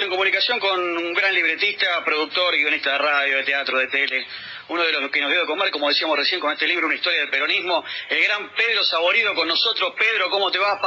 en comunicación con un gran libretista, productor y guionista de radio, de teatro, de tele, uno de los que nos dio de comer, como decíamos recién con este libro, una historia del peronismo, el gran Pedro Saborido con nosotros. Pedro, ¿cómo te va?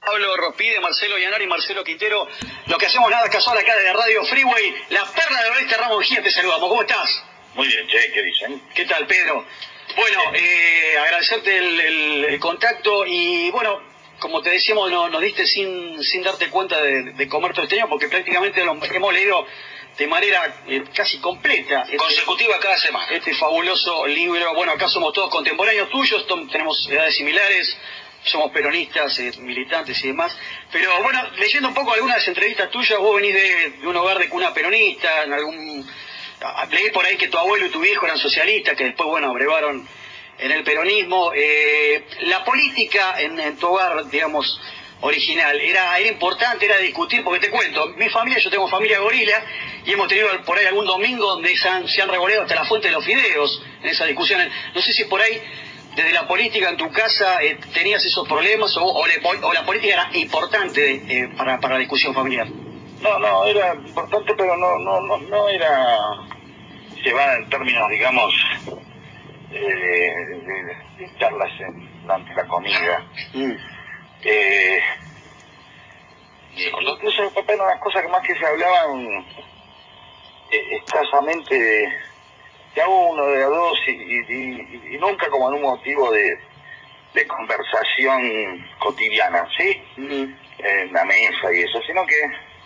Pablo Rospide, Marcelo Llanari, Marcelo Quintero, lo que hacemos nada casual acá de Radio Freeway, la perla del oeste Ramos Mejía, te saludamos, ¿cómo estás? Muy bien, che, ¿qué dicen? ¿Qué tal, Pedro? Bueno, eh, agradecerte el contacto y bueno, como te decíamos, no, nos diste sin, sin darte cuenta de, comer todo este año, porque prácticamente lo hemos leído de manera eh, casi completa. Este Consecutiva cada semana. Este fabuloso libro. Bueno, acá somos todos contemporáneos tuyos, tenemos edades similares, somos peronistas, eh, militantes y demás. Pero bueno, leyendo un poco algunas entrevistas tuyas, vos venís de, un hogar de cuna peronista, en algún... Leí por ahí que tu abuelo y tu viejo eran socialistas, que después, bueno, abrevaron en el peronismo. Eh, la política en, tu hogar, digamos, original, era, era importante, era discutir, porque te cuento, mi familia, yo tengo familia gorila, y hemos tenido por ahí algún domingo donde se han, se revoleado hasta la fuente de los fideos en esas discusiones. No sé si por ahí, desde la política en tu casa, eh, tenías esos problemas o, la política era importante eh, para, la discusión familiar. No, no, era importante, pero no, no, no era llevada en términos, digamos, de, charlas durante la comida. Mm. Eh, incluso mi papá era una cosa que más que se hablaban eh, escasamente de, uno, de a dos, y, nunca como en un motivo de, conversación cotidiana, ¿sí? Mm. En la mesa y eso, sino que,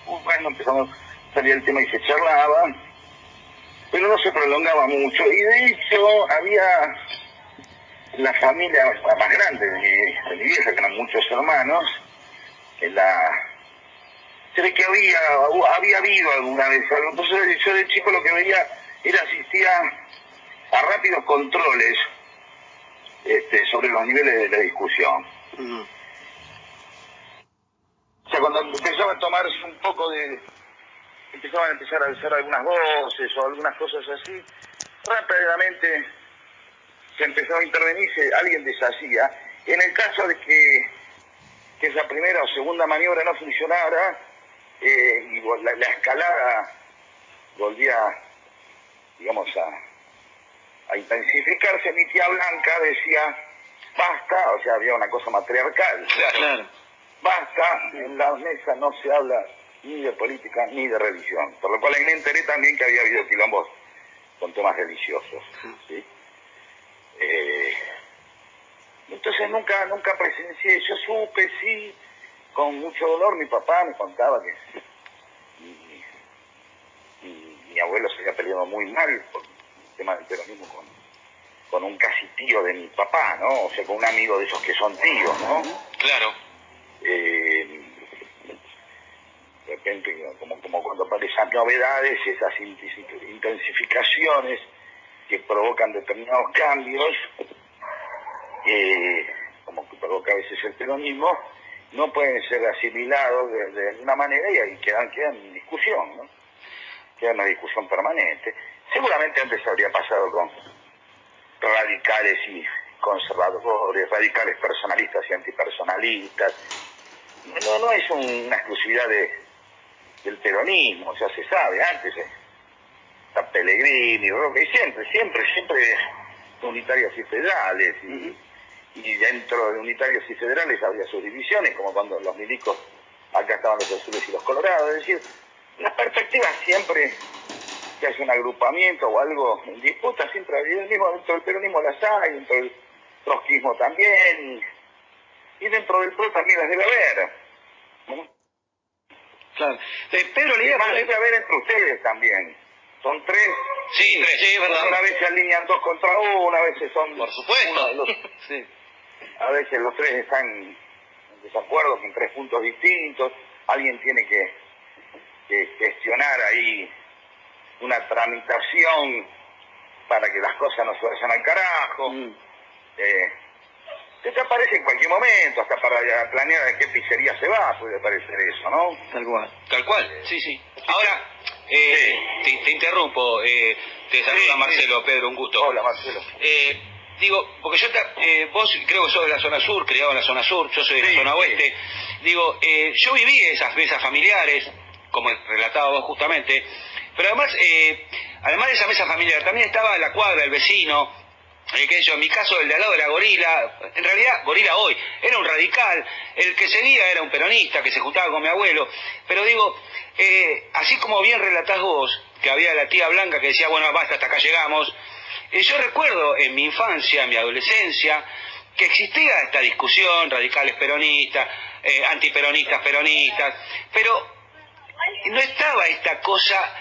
uh, bueno, empezamos, salía el tema y se charlaba, pero no se prolongaba mucho. Y de hecho había la familia más grande de mi, de vieja, que eran muchos hermanos, en la... Se ve que había, había habido alguna vez algo. Entonces yo de chico lo que veía era asistía a rápidos controles este, sobre los niveles de la discusión. O sea, cuando empezaba a tomarse un poco de, empezaban a empezar a alzar algunas voces o algunas cosas así, rápidamente se empezó a intervenir, alguien deshacía. En el caso de que, que esa primera o segunda maniobra no funcionara eh, y la, escalada volvía, digamos, a, a intensificarse, mi tía Blanca decía, basta, o sea, había una cosa matriarcal. Claro. Basta, en la mesa no se habla ni de política ni de religión. Por lo cual ahí me enteré también que había habido quilombos con temas religiosos. ¿sí? Eh, entonces nunca, nunca presencié, yo supe, sí, con mucho dolor, mi papá me contaba que mi, abuelo se había peleado muy mal por el tema del peronismo con, con un casi tío de mi papá, ¿no? O sea, con un amigo de esos que son tíos, ¿no? Claro. Eh, de repente, como, como cuando aparecen novedades, esas intensificaciones que provocan determinados cambios, eh, como que provoca a veces el peronismo, no pueden ser asimilados de, alguna manera y ahí quedan, quedan en discusión, ¿no? Queda una discusión permanente. Seguramente antes habría pasado con radicales y conservadores, radicales personalistas y antipersonalistas. No, no es una exclusividad de, del peronismo, ya se sabe, antes eh, está Pellegrini, y siempre, siempre, siempre unitarios y federales, y, dentro de unitarios y federales había sus divisiones, como cuando los milicos, acá estaban los azules y los colorados, es decir, la perspectiva siempre que hace un agrupamiento o algo en disputa, siempre había el mismo, dentro del peronismo las hay, dentro del trotskismo también, y, dentro del PRO también las debe haber. Claro. Eh, Pedro, le a ver entre ustedes también. Son tres. Sí, tres, sí, verdad. Una vez se alinean dos contra uno, a veces son... Por supuesto. sí. A veces los tres están en desacuerdo con tres puntos distintos. Alguien tiene que, gestionar ahí una tramitación para que las cosas no se vayan al carajo. Mm. Eh, te aparece en cualquier momento, hasta para planear a qué pizzería se va, puede aparecer eso, ¿no? Tal cual. Tal cual, sí, sí. Ahora, eh, Te, interrumpo, eh, te saluda Marcelo, Pedro, un gusto. Hola, Marcelo. Eh, digo, porque yo, te, vos creo que sos de la zona sur, criado en la zona sur, yo soy de la zona oeste. Digo, yo viví esas mesas familiares, como relataba vos justamente, pero además, eh, además de esa mesa familiar, también estaba la cuadra, el vecino, eh, que yo, en mi caso el de al lado era Gorila, en realidad Gorila hoy, era un radical, el que seguía era un peronista que se juntaba con mi abuelo, pero digo, eh, así como bien relatás vos, que había la tía Blanca que decía, bueno, basta, hasta acá llegamos, eh, yo recuerdo en mi infancia, en mi adolescencia, que existía esta discusión, radicales peronistas, antiperonistas peronistas, pero no estaba esta cosa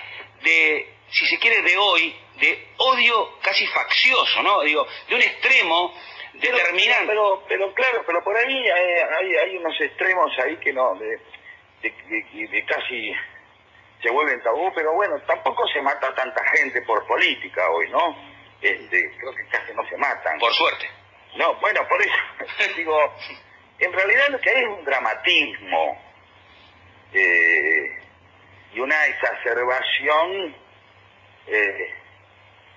de, si se quiere, de hoy, de odio casi faccioso, ¿no? Digo, de un extremo determinante. Pero, pero, claro, pero por ahí hay, hay, unos extremos ahí que no, de, de, casi se vuelven tabú, pero bueno, tampoco se mata tanta gente por política hoy, ¿no? Este, creo que casi no se matan. Por suerte. No, bueno, por eso digo, en realidad lo que hay es un dramatismo eh, y una exacerbación eh,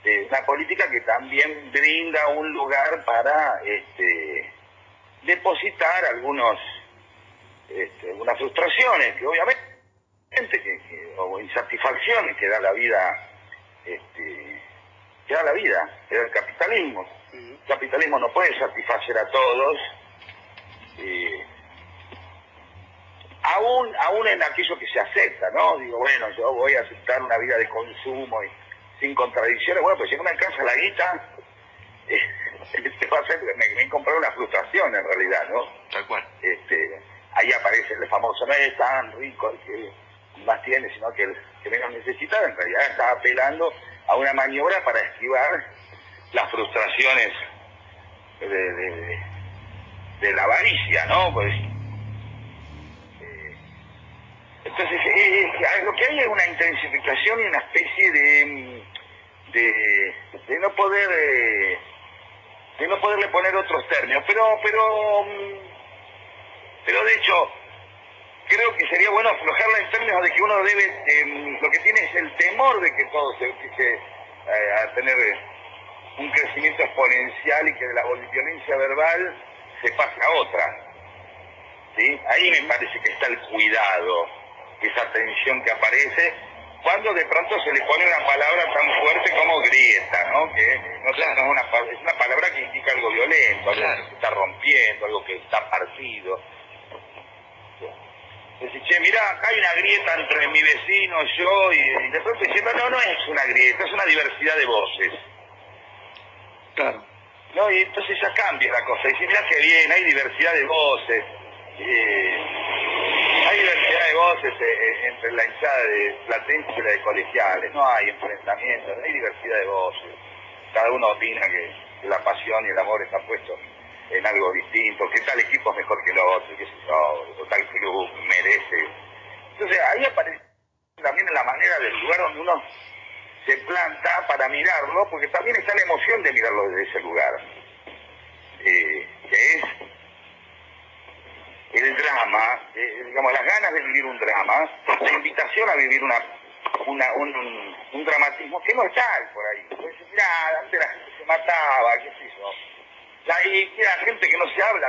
de una política que también brinda un lugar para este, depositar algunos este, algunas frustraciones que obviamente que, o insatisfacciones que da la vida este, que da la vida que da el capitalismo. El capitalismo no puede satisfacer a todos eh, aún aún en aquello que se acepta no digo bueno yo voy a aceptar una vida de consumo y sin contradicciones, bueno, pues si no me alcanza la guita, este va a ser, me, me comprar una frustración en realidad, ¿no? Tal cual. Este, ahí aparece el famoso, no es tan rico el que más tiene, sino que el que menos necesita, en realidad está apelando a una maniobra para esquivar las frustraciones de, de, la avaricia, ¿no? Pues entonces, eh, eh, lo que hay es una intensificación y una especie de, de, no poder eh, de no poderle poner otros términos, pero pero mm, pero de hecho creo que sería bueno aflojarla en términos de que uno debe em, lo que tiene es el temor de que todo se empiece a tener un crecimiento exponencial y que de la violencia verbal se pase a otra. ¿Sí? Ahí me parece que está el cuidado esa tensión que aparece cuando de pronto se le pone una palabra tan fuerte como grieta, ¿no? Que no, es, una, es una palabra que indica algo violento, algo que se está rompiendo, algo que está partido. Dice, che, mirá, acá hay una grieta entre mi vecino, yo, y, de pronto diciendo, no, no es una grieta, es una diversidad de voces. Claro. No, y entonces ya cambia la cosa. Dice, mirá qué bien, hay diversidad de voces. Eh, voces eh, eh, entre la hinchada de Platense y la de colegiales, no hay enfrentamientos, hay diversidad de voces. Cada uno opina que, la pasión y el amor están puestos en algo distinto, que tal equipo es mejor que el otro, que o tal club merece. Entonces ahí aparece también la manera del lugar donde uno se planta para mirarlo, porque también está la emoción de mirarlo desde ese lugar, eh, que es el drama, eh, digamos, las ganas de vivir un drama, la invitación a vivir una, una un, un, dramatismo que no está por ahí. Pues, mirá, antes la gente se mataba, qué sé yo. La, y queda gente que no se habla,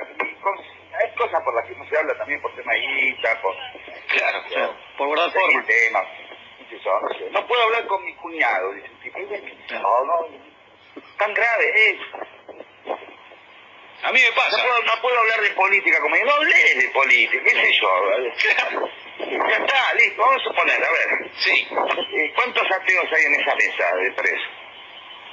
hay cosas por las que no se habla también por tema guita, por... Claro, claro, por guardar forma. Temas, no, sé, no puedo hablar con mi cuñado, dice un tipo. No, no, tan grave es. A mí me pasa. No puedo, hablar de política como yo. No hablé de política, qué sé yo. Ya está, listo. Vamos a suponer, a ver. Sí. Eh, ¿Cuántos ateos hay en esa mesa de tres?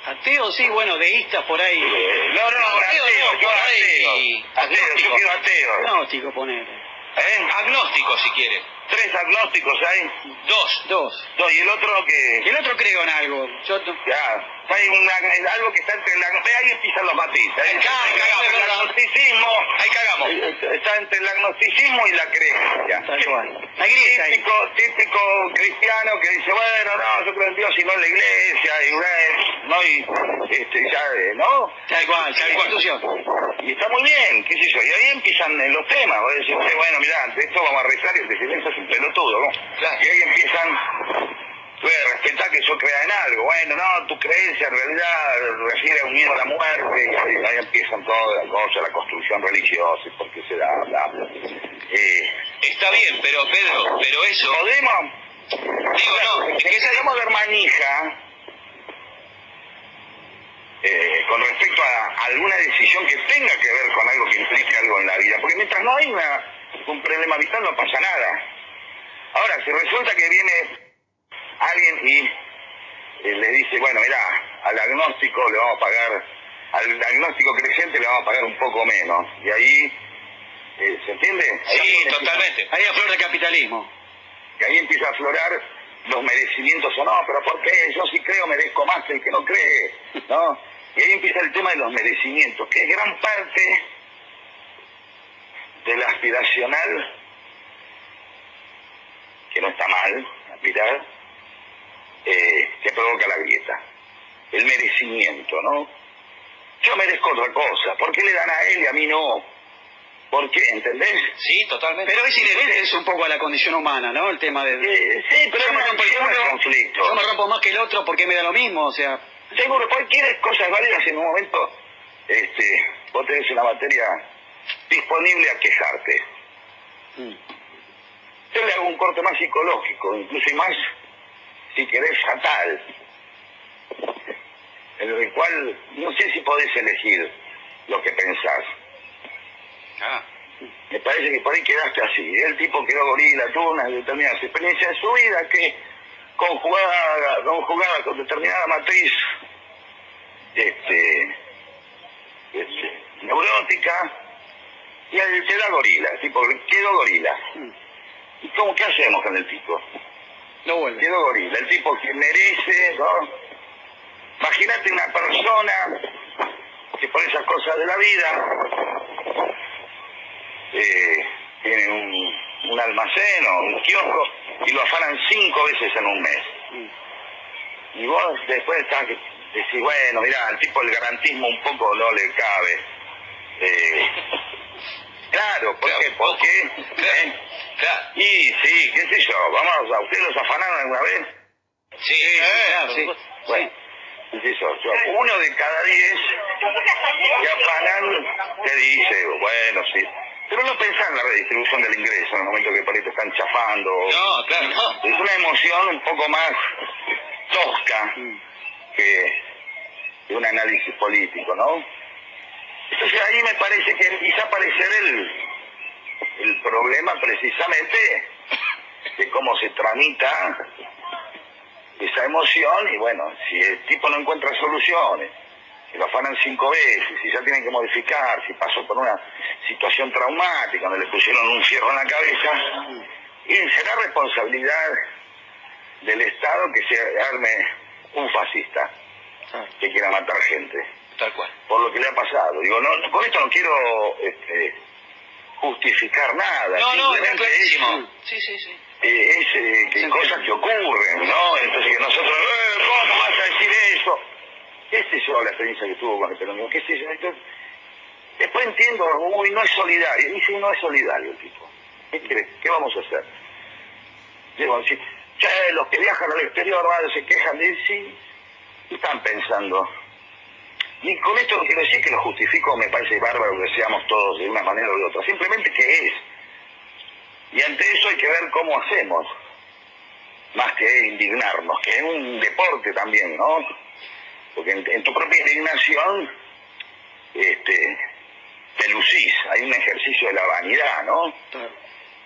Ateos, sí, bueno, deístas por ahí. Eh, no, no, ateo, ateo, yo ateo. Ateo, yo quiero ateo. Agnóstico, poner. ¿Eh? Agnóstico, si quiere. ¿Tres agnósticos hay? Dos. Dos. Dos. ¿Y el otro que...? El otro creo en algo. Yo... Ya hay una, algo que está entre el ve ahí empiezan los matices ahí, cagamos, el agnosticismo ahí cagamos está entre el agnosticismo y la creencia la iglesia típico, típico cristiano que dice bueno no yo creo en Dios y no en la iglesia y no y este ya no tal cual tal institución y está muy bien qué sé yo y ahí empiezan los temas vos decís bueno mira ante esto vamos a rezar y el es un pelotudo ¿no? y ahí empiezan respetar que yo crea en algo. Bueno, no, tu creencia en realidad refiere a un miedo a la muerte, y ahí, empiezan todas las cosas, la construcción religiosa, y por qué se da, bla, Eh, Está bien, pero Pedro, pero eso... ¿Podemos? Digo, no, es que esa... De manija eh, con respecto a alguna decisión que tenga que ver con algo que implique algo en la vida. Porque mientras no hay una, un problema vital no pasa nada. Ahora, si resulta que viene alguien y eh, le dice, bueno, mira, al agnóstico le vamos a pagar, al agnóstico creciente le vamos a pagar un poco menos. Y ahí, eh, ¿se entiende? Ahí Sí, empieza- totalmente. Ahí aflora el capitalismo. Y ahí empieza a aflorar los merecimientos o no, pero ¿por qué? Yo sí creo merezco más que el que no cree, ¿no? Y ahí empieza el tema de los merecimientos, que es gran parte del aspiracional, que no está mal, aspirar, eh, que provoca la grieta. El merecimiento, ¿no? Yo merezco otra cosa, ¿por qué le dan a él y a mí no? ¿Por qué? ¿Entendés? Sí, totalmente. Pero es inherente eso un poco a la condición humana, ¿no? El tema de... Eh, sí, pero yo, es me rompo de culo, conflicto. yo me rompo más que el otro porque me da lo mismo, o sea... Seguro, cualquier cosa válida en un momento, este, vos tenés una materia disponible a quejarte. mm. Yo le hago un corte más psicológico, incluso y más, si querés, fatal, en el cual no sé si podés elegir lo que pensás. Ah, Me parece que por ahí quedaste así. El tipo quedó gorila, tuvo unas determinadas experiencias en su vida que conjugada, conjugada con determinada matriz este, este, neurótica, y él queda gorila, el tipo quedó gorila. ¿Y cómo qué hacemos con el tipo? No vuelve. Quedó gorila, el tipo que merece, ¿no? Imagínate una persona que por esas cosas de la vida eh, tiene un, un almacén o un kiosco y lo afanan cinco veces en un mes. Mm. Y vos después estás que decís, bueno, mira, al tipo el garantismo un poco no le cabe. Eh, claro, ¿por Claro, qué? ¿Por qué? Claro, ¿Eh? claro. Y sí, qué sé yo, vamos, ¿a ustedes los afanaron alguna vez? Sí, sí, claro, sí. Bueno, qué sé yo, yo, uno de cada diez que afanan te dice, bueno, sí. Pero no pensás en la redistribución del ingreso en el momento que por ahí te están chafando. No, claro, no. Es una emoción un poco más tosca Mm. que un análisis político, ¿no? Entonces ahí me parece que a aparecer el, el problema precisamente de cómo se tramita esa emoción y bueno, si el tipo no encuentra soluciones, si lo afanan cinco veces, si ya tienen que modificar, si pasó por una situación traumática donde le pusieron un fierro en la cabeza, y será responsabilidad del Estado que se arme un fascista que quiera matar gente Tal cual. por lo que le ha pasado. Digo, no, no- con esto no quiero este, justificar nada. No, no, simplemente clarísimo. Sí, sí, sí. Es, eh, es, eh, que Se cosas que ocurren, ¿no? Entonces que nosotros, eh, ¿cómo vas a decir eso? ¿Qué sé yo la experiencia que tuvo con el peronismo? ¿Qué sé yo? Entonces, después entiendo, uy, no es solidario. Dice, no es solidario el tipo. ¿Qué crees? ¿Qué vamos a hacer? Digo, che, los que viajan al exterior, ¿vale? se quejan de sí. ¿Qué están pensando? Y con esto no quiero decir que lo justifico, me parece bárbaro que seamos todos de una manera o de otra, simplemente que es. Y ante eso hay que ver cómo hacemos, más que indignarnos, que es un deporte también, ¿no? Porque en, en tu propia indignación este, te lucís, hay un ejercicio de la vanidad, ¿no?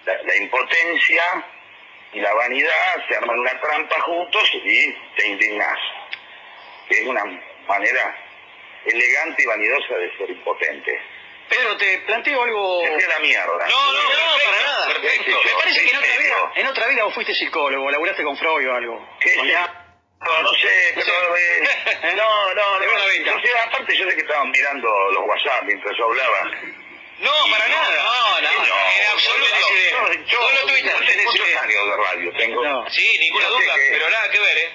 La impotencia y la vanidad se arman una trampa juntos y te indignás. Que es una manera elegante y vanidosa de ser impotente. Pedro, te planteo algo... A la mierda. No, no, No, perfecto, para nada. Perfecto. Me parece que en otra vida, en otra vida vos fuiste psicólogo, laburaste con Freud o algo. No, no sé, No pero... sé. eh, no, no, no. venta. Yo sé, aparte yo sé que estaban mirando los WhatsApp mientras yo hablaba. No, para nada. No, no, Sí, en absoluto. Yo, yo, No lo tuviste. no sé cuántos años de radio tengo. No. Sí, ninguna duda, que- pero nada que ver, ¿eh?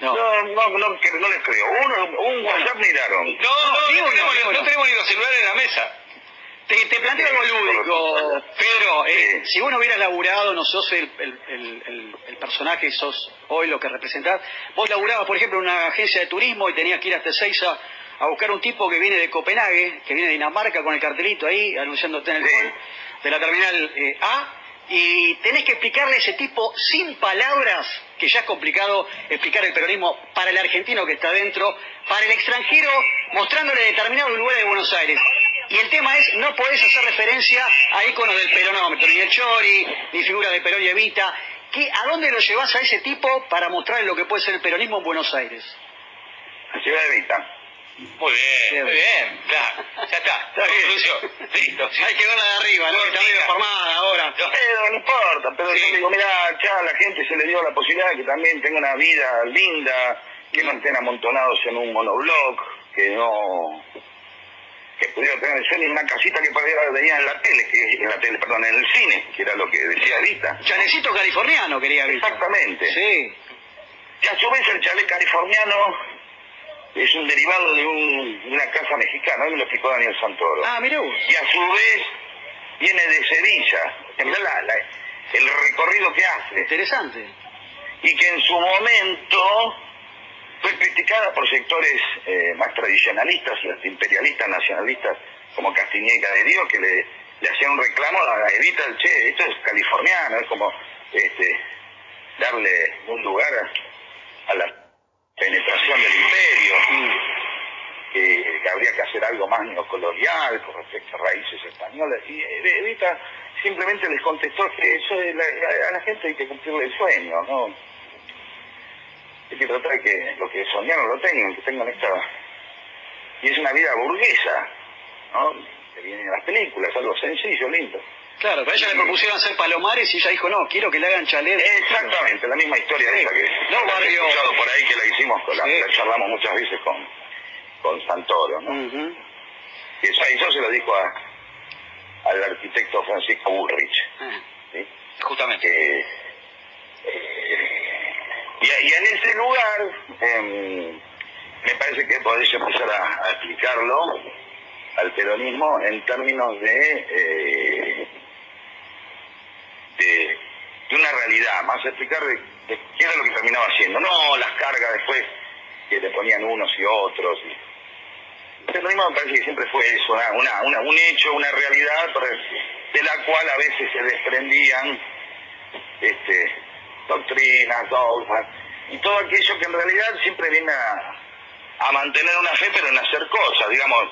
No. No, no, no, que no les creo. Uno, un WhatsApp miraron. No, no, tenemos, no tenemos ni los celulares en la mesa. Te, te planteo algo lúdico, Pedro. eh, Sí. si vos no hubieras laburado, no sos el, el, el, el- personaje, sos hoy lo que representás. Vos laburabas, por ejemplo, en una agencia de turismo y tenías que ir hasta Ezeiza a buscar un tipo que viene de Copenhague, que viene de Dinamarca con el cartelito ahí, anunciándote en el Sí. hall de la terminal eh, A, y tenés que explicarle a ese tipo sin palabras, que ya es complicado explicar el peronismo para el argentino que está dentro, para el extranjero, mostrándole determinados lugares de Buenos Aires. Y el tema es, no podés hacer referencia a íconos del peronómetro, ni el Chori, ni figuras de Perón y Evita. ¿Qué, ¿A dónde lo llevas a ese tipo para mostrarle lo que puede ser el peronismo en Buenos Aires? A Ciudad Evita. Muy bien, muy bien, claro, ya está, Está bien. listo. sí. Hay que verla de arriba, ¿no? Está medio formada ahora. Pero no importa, pero Sí. yo digo, mira, ya a la gente se le dio la posibilidad de que también tenga una vida linda, que no estén amontonados en un monobloc, que no que pudieran tener el sueño en una casita que podía venía en la tele, que en la tele, perdón, en el cine, que era lo que decía Evita. Chanecito californiano quería Evita. Exactamente. Sí. Y a su vez el chalet californiano es un derivado de, un- una casa mexicana, hoy me lo explicó Daniel Santoro. Ah, mirá vos. y a su vez viene de Sevilla. Mirá la- la- el recorrido que hace. Interesante. Y que en su momento fue criticada por sectores eh, más tradicionalistas imperialistas nacionalistas como Castiñeca de Dios, que le, le hacían un reclamo a Evita, che, esto es californiano, es como este, darle un lugar a, a la penetración del imperio que, que habría que hacer algo más neocolonial con respecto a raíces españolas. Y eh, Evita simplemente les contestó que eso de la- a la gente hay que cumplirle el sueño, ¿no? Hay que tratar de que lo que soñaron lo tengan, que tengan esta... Y es una vida burguesa, ¿no? Que viene en las películas, algo sencillo, lindo. Claro, pero a ella le propusieron hacer palomares y ella dijo, no, quiero que le hagan chalet. Exactamente, la misma historia Sí. esa que No, he escuchado por ahí que la hicimos, la, Sí. la charlamos muchas veces con, con Santoro, ¿no? Ujú. Y eso, eso se lo dijo a, al arquitecto Francisco Bullrich. Ah. ¿sí? Justamente. Eh, eh, y, y en ese lugar em, me parece que podéis empezar a, a explicarlo al peronismo en términos de, eh, de, de una realidad, más explicar de, qué era lo que terminaba haciendo, no las cargas después que le ponían unos y otros. y- el peronismo me parece que siempre fue eso, una, una, un hecho, una realidad pero de la cual a veces se desprendían este, doctrinas, dogmas, y todo aquello que en realidad siempre viene a, a mantener una fe, pero en hacer cosas, digamos,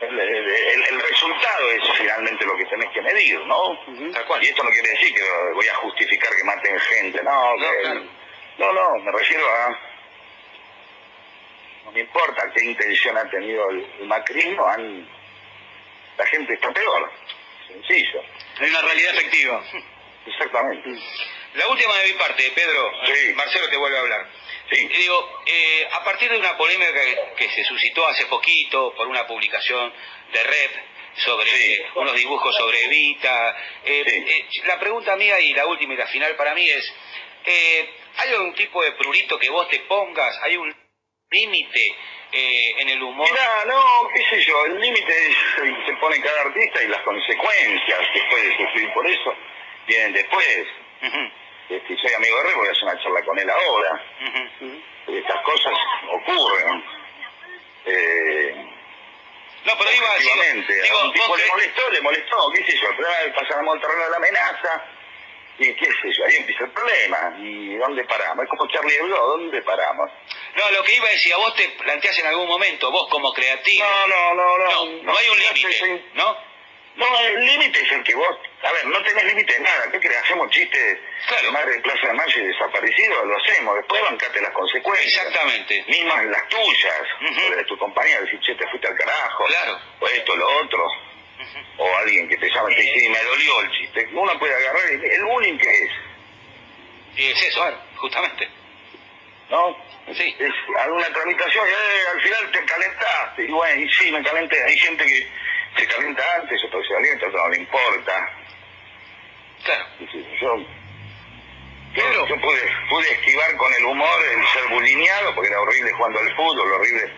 el, el- el- el resultado es finalmente lo que tenés que medir, ¿no? Ujú. Tal cual. Y esto no quiere decir que voy a justificar que maten gente, no, No, que- claro. no, no, me refiero a... No me importa qué intención ha tenido el, el macrismo, han- la gente está peor, sencillo, Hay una realidad efectiva. exactamente. La última de mi parte, Pedro. Sí. Marcelo te vuelve a hablar. Sí. Y digo, eh, a partir de una polémica que, que se suscitó hace poquito por una publicación de Rep sobre Sí. unos dibujos sobre Evita, eh, Sí. eh, la pregunta mía y la última y la final para mí es, eh, ¿hay algún tipo de prurito que vos te pongas? ¿Hay un límite en el humor? Mira, no, qué sé yo, el límite se pone cada artista y las consecuencias que puede sufrir por eso vienen después. Este, soy amigo de Rey, voy a hacer una charla con él ahora. Estas cosas ocurren. Eh, No, pero iba a decir, efectivamente, digo, a un tipo le molestó, le molestó, qué sé yo, el problema es pasamos al terreno de la amenaza, y qué sé yo, ahí empieza el problema, y ¿dónde paramos? Es como Charlie Hebdo, ¿dónde paramos? No, lo que iba a decir, a vos te planteás en algún momento, vos como creativo, No, no, no, no. no, no hay un límite, ¿no? No, el límite es el que vos... A ver, no tenés límite de nada. ¿Qué crees? Hacemos chistes Claro. de Madre de Plaza de Mayo y desaparecido, lo hacemos. Después bancate las consecuencias. Exactamente. Mismas las tuyas, Ujú. o de tu compañía, decir, che, te fuiste al carajo. Claro. O esto, lo otro. O alguien que te llama y te dice, me dolió el chiste. Uno puede agarrar el, el bullying que es, Y es eso, justamente. ¿no? Sí. Es alguna tramitación y eh, al final te calentaste. Y bueno, y sí, me calenté. Hay gente que se calienta antes, otro se calienta, otro no le importa. Claro. Yo pude, pude esquivar con el humor el ser bulineado, porque era horrible jugando al fútbol, horrible,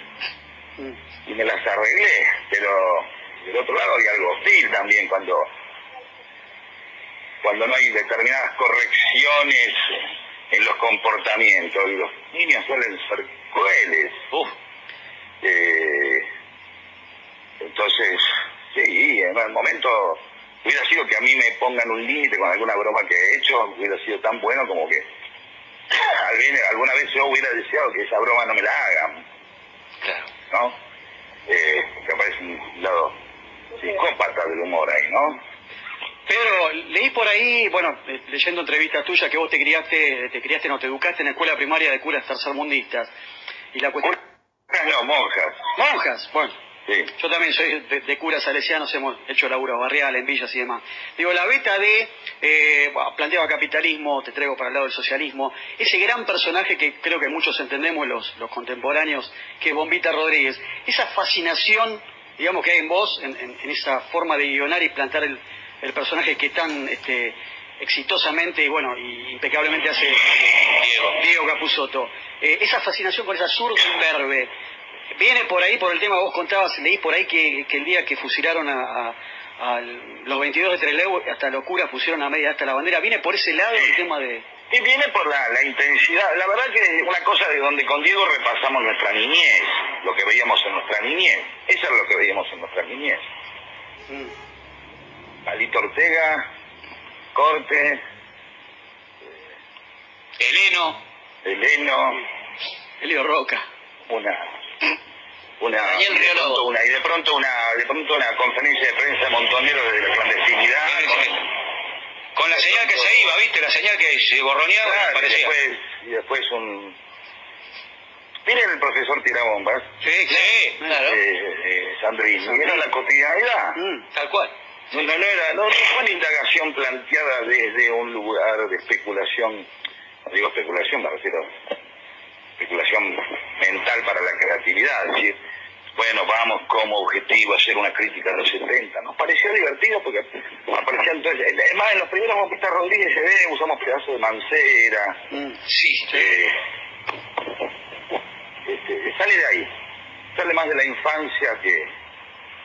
Mm. y me las arreglé, pero del otro lado hay algo hostil también cuando cuando no hay determinadas correcciones en los comportamientos. Los niños suelen ser crueles. Uf. Eh, entonces, sí, en el momento hubiera sido que a mí me pongan un límite con alguna broma que he hecho, hubiera sido tan bueno como que alguna vez yo hubiera deseado que esa broma no me la hagan. Claro. ¿No? Eh, que aparece un lado psicópata del humor ahí, ¿no? Pedro, leí por ahí, bueno, eh, leyendo entrevistas tuyas, que vos te criaste, te criaste, no, te educaste en la escuela primaria de curas tercermundistas. Y la cuestión... No, monjas. Monjas, bueno. Sí. Yo también soy de, de curas salesianos, hemos hecho laburo barrial en villas y demás. Digo, la beta de, eh, planteaba capitalismo, te traigo para el lado del socialismo, ese gran personaje que creo que muchos entendemos, los, los contemporáneos, que es Bombita Rodríguez, esa fascinación, digamos, que hay en vos, en, en esa forma de guionar y plantar el, el personaje que tan este, exitosamente y bueno, y impecablemente hace Diego, Diego Capusotto. Eh, esa fascinación con esa zurda imberbe, viene por ahí, por el tema que vos contabas, leí por ahí que, el día que fusilaron a, los 22 de Trelew, hasta locura pusieron a media hasta la bandera, ¿viene por ese lado el tema de...? Sí, viene por la, la, intensidad. La verdad que es una cosa de donde con Diego repasamos nuestra niñez, lo que veíamos en nuestra niñez. Eso es lo que veíamos en nuestra niñez. Mm. Palito Ortega, Corte, Eleno, Eleno, Elio Roca, una, una, y de pronto una, y de pronto una, de pronto una conferencia de prensa montonero de la clandestinidad. Con, la señal que se iba, ¿viste? La señal que se borroneaba y, después, y después un Miren el profesor Tirabombas. Sí, sí, claro. Eh, eh, Sandrini. Era la cotidianidad. Mm, tal cual. No, no, era, no, fue una indagación planteada desde un lugar de especulación, no digo especulación, me refiero especulación mental para la creatividad, es decir, bueno, vamos como objetivo hacer una crítica a los 70. Nos pareció divertido porque aparecían entonces, además en los primeros Bombistas Rodríguez se ve, usamos pedazos de mancera. Mm, sí, eh, este, sale de ahí, sale más de la infancia que,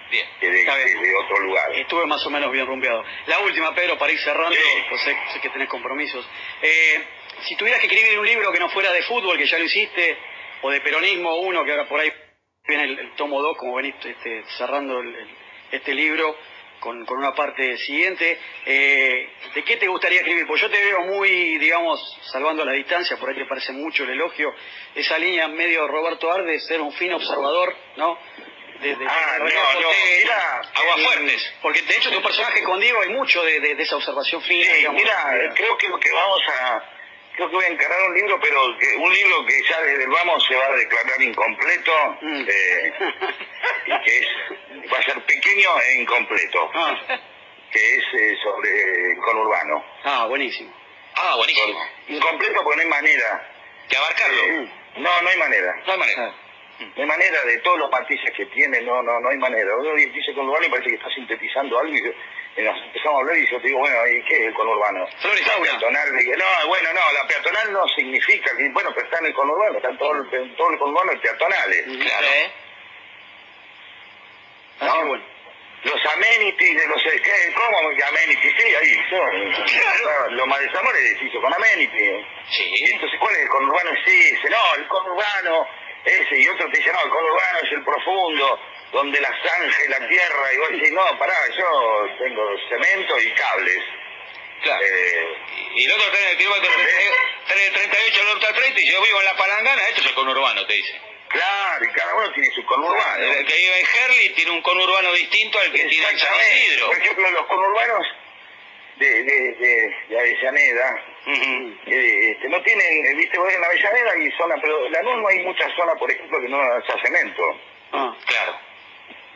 Bien. Que de, otro lugar. Estuve más o menos bien rumbeado. La última, Pedro, para ir cerrando, pues sé, que tenés compromisos. Eh, si tuvieras que escribir un libro que no fuera de fútbol, que ya lo hiciste, o de peronismo, uno que ahora por ahí viene el, tomo 2, como venís este, cerrando este libro con, con, una parte siguiente, eh, ¿de qué te gustaría escribir? Pues yo te veo muy, digamos, salvando la distancia, por ahí te parece mucho el elogio, esa línea medio Roberto Arde, ser un fino observador, ¿no? ah, no, no, mira, fuertes. Porque de hecho tu personaje con Diego hay mucho de, de, esa observación fina. Sí, mira, creo que lo que vamos a, creo que voy a encarar un libro, pero que, un libro que ya desde el vamos se va a declarar incompleto mm. eh, y que es, va a ser pequeño e incompleto, ah. que es eh, sobre el conurbano. Ah, buenísimo. Ah, buenísimo. incompleto porque no hay manera. ¿De abarcarlo? Eh, no, no hay manera. No hay manera. Ah. No hay manera de todos los matices que tiene, no, no, no hay manera. Uno dice conurbano y parece que está sintetizando algo y, nos empezamos a hablar y yo te digo, bueno, ¿y qué es el conurbano? Flores peatonal, no, bueno, no, la peatonal no significa que, bueno, pero está en el conurbano, está en todo el, todo el conurbano y peatonales. Claro. ¿Eh? ¿No? bueno. Los amenities de los... ¿qué? ¿Cómo amenities? Sí, ahí son. Claro. Lo más es edificio con amenities. Sí. entonces, ¿cuál es el conurbano? Sí, no, el conurbano ese, y otro te dice, no, el conurbano es el profundo, donde la zanje la tierra, y vos decís, no, pará, yo tengo cemento y cables. Claro. Eh, y el otro está en el kilómetro 38 al norte 30 y yo vivo en la palangana, esto es el conurbano, te dice. Claro, y cada uno tiene su conurbano. el que vive en Herley tiene un conurbano distinto al que tiene en San Isidro. Por ejemplo, los conurbanos de, de, de, de Avellaneda, eh, este, no tienen, viste, vos en Avellaneda hay zona, pero la no hay mucha zona, por ejemplo, que no hace cemento. Ah, claro.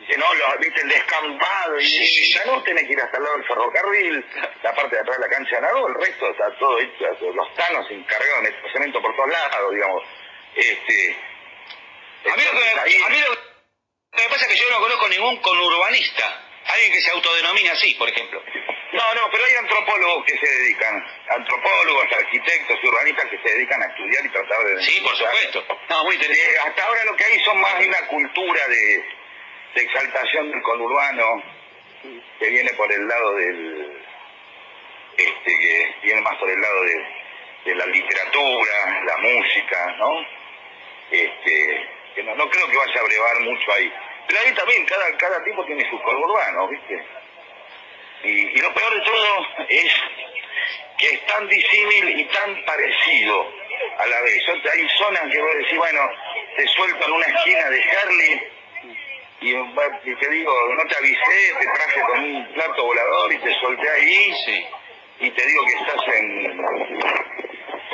Dice, no, lo, viste, el descampado, y, sí, no tenés que ir hasta el lado del ferrocarril, la parte de atrás de la cancha de Nado, el resto está todo hecho, los tanos se encargaron de cemento por todos lados, digamos. Este, a mí, lo que, a mí lo que me pasa es que yo no conozco ningún conurbanista, alguien que se autodenomina así, por ejemplo. No, no, pero hay antropólogos que se dedican, antropólogos, arquitectos y urbanistas que se dedican a estudiar y tratar de... Sí, por supuesto. No, muy interesante. Eh, hasta ahora lo que hay son más de una cultura de, exaltación del conurbano que viene por el lado del... este que viene más por el lado de, la literatura, la música, ¿no? Este, que no, no creo que vaya a brevar mucho ahí. Pero ahí también cada, cada tipo tiene su conurbano, ¿viste? Y, lo peor de todo es que es tan disímil y tan parecido a la vez. Hay zonas que vos decís, bueno, te suelto en una esquina de Harley y, te digo, no te avisé, te traje con un plato volador y te solté ahí y te digo que estás en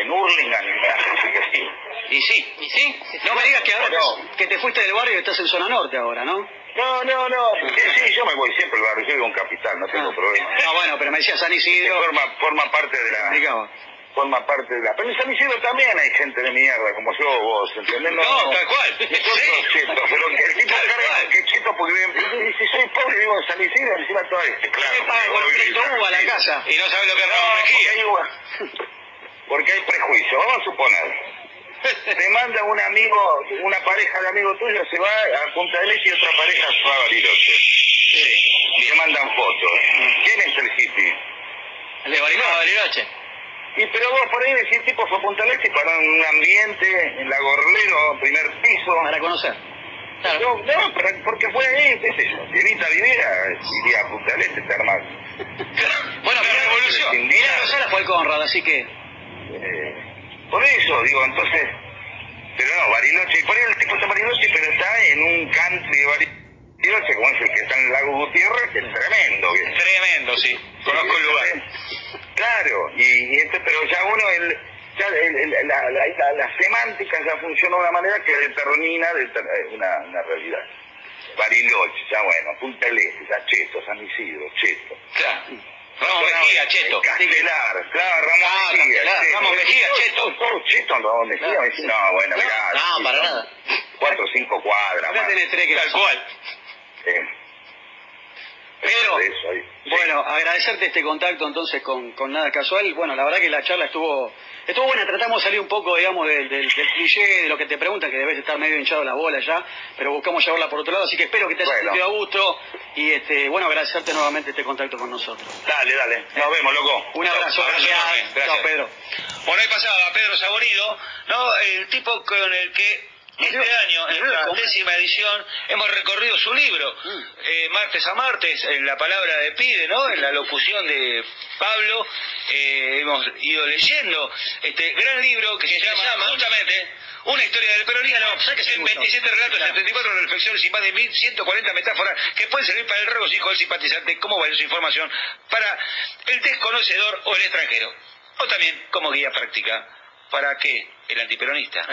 en Hurlingham y me hace decir que sí. Y sí, y sí. No me digas que ahora que te fuiste del barrio y estás en zona norte ahora, ¿no? No, no, no. Sí, sí, yo me voy siempre al barrio, yo vivo en Capital, no tengo ah. problema. No, bueno, pero me decía San Isidro. Forma, forma parte de la forma parte de la... Pero en San Isidro también hay gente de mierda, como yo vos, ¿entendés? No, no tal cual. sí. cheto, pero el tipo carga que cheto porque y si soy pobre vivo en San Isidro, encima todo este, claro. ¿Qué paga con el a la casa? Y no sabe lo que es Ramón Mejía. Porque hay prejuicio, vamos a suponer. Te manda un amigo, una pareja de amigos tuyos, se va a Punta del Este y otra pareja se va a Bariloche. Sí. Y te mandan fotos. ¿Quién es el hippie? El de Bariloche. Y pero vos por ahí decís, tipo fue a Punta del Este para un ambiente, en la Gorlero, primer piso. Para conocer. Claro. No, no, porque fue ahí, qué sé yo. Si Evita viviera, iría a Punta del Este, te armás. bueno, pero la revolución. Mira, Rosara fue el Conrad, así que... Eh, por eso, digo, entonces, pero no, Bariloche, por ahí el tipo está en Bariloche, pero está en un country de Bariloche, como es el que está en el Lago Gutiérrez, que es tremendo. Tremendo, sí, conozco el lugar. Claro, y, este, pero ya uno, el, ya el, la, la, la, semántica ya funciona de una manera que determina una, una realidad. Bariloche, ya bueno, Punta del Este, ya Cheto, San Isidro, Cheto. Claro. Ramón Mejía, Cheto. Castelar, claro, Ramón Mejía. Ramón Mejía, Cheto. Cheto, Ramón Mejía. No, bueno, mirá. No, para nada. Cuatro o cinco cuadras. Ya tenés tres que Tal cual. Pero, bueno, agradecerte este contacto entonces con, con Nada Casual. Bueno, la verdad que la charla estuvo estuvo buena. Tratamos de salir un poco, digamos, del, del, cliché, de lo que te preguntan, que debes estar medio hinchado la bola ya, pero buscamos llevarla por otro lado. Así que espero que te hayas sentido a gusto y, este, bueno, agradecerte nuevamente este contacto con nosotros. Dale, dale. Nos vemos, loco. Un abrazo. gracias. gracias. Pedro. Bueno, ahí pasaba Pedro Saborido, ¿no? El tipo con el que este año, en la décima edición, hemos recorrido su libro, mm. eh, martes a martes, en la palabra de Pide, ¿no? En la locución de Pablo, eh, hemos ido leyendo este gran libro que se, llama, justamente una historia del peronismo, en 27 relatos, 74 reflexiones y más de 1140 metáforas que pueden servir para el regocijo del simpatizante como valiosa información para el desconocedor o el extranjero, o también como guía práctica para que el antiperonista.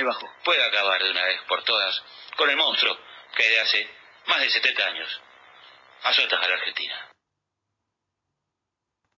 Pueda acabar de una vez por todas con el monstruo que desde hace más de 70 años. Azota a la Argentina.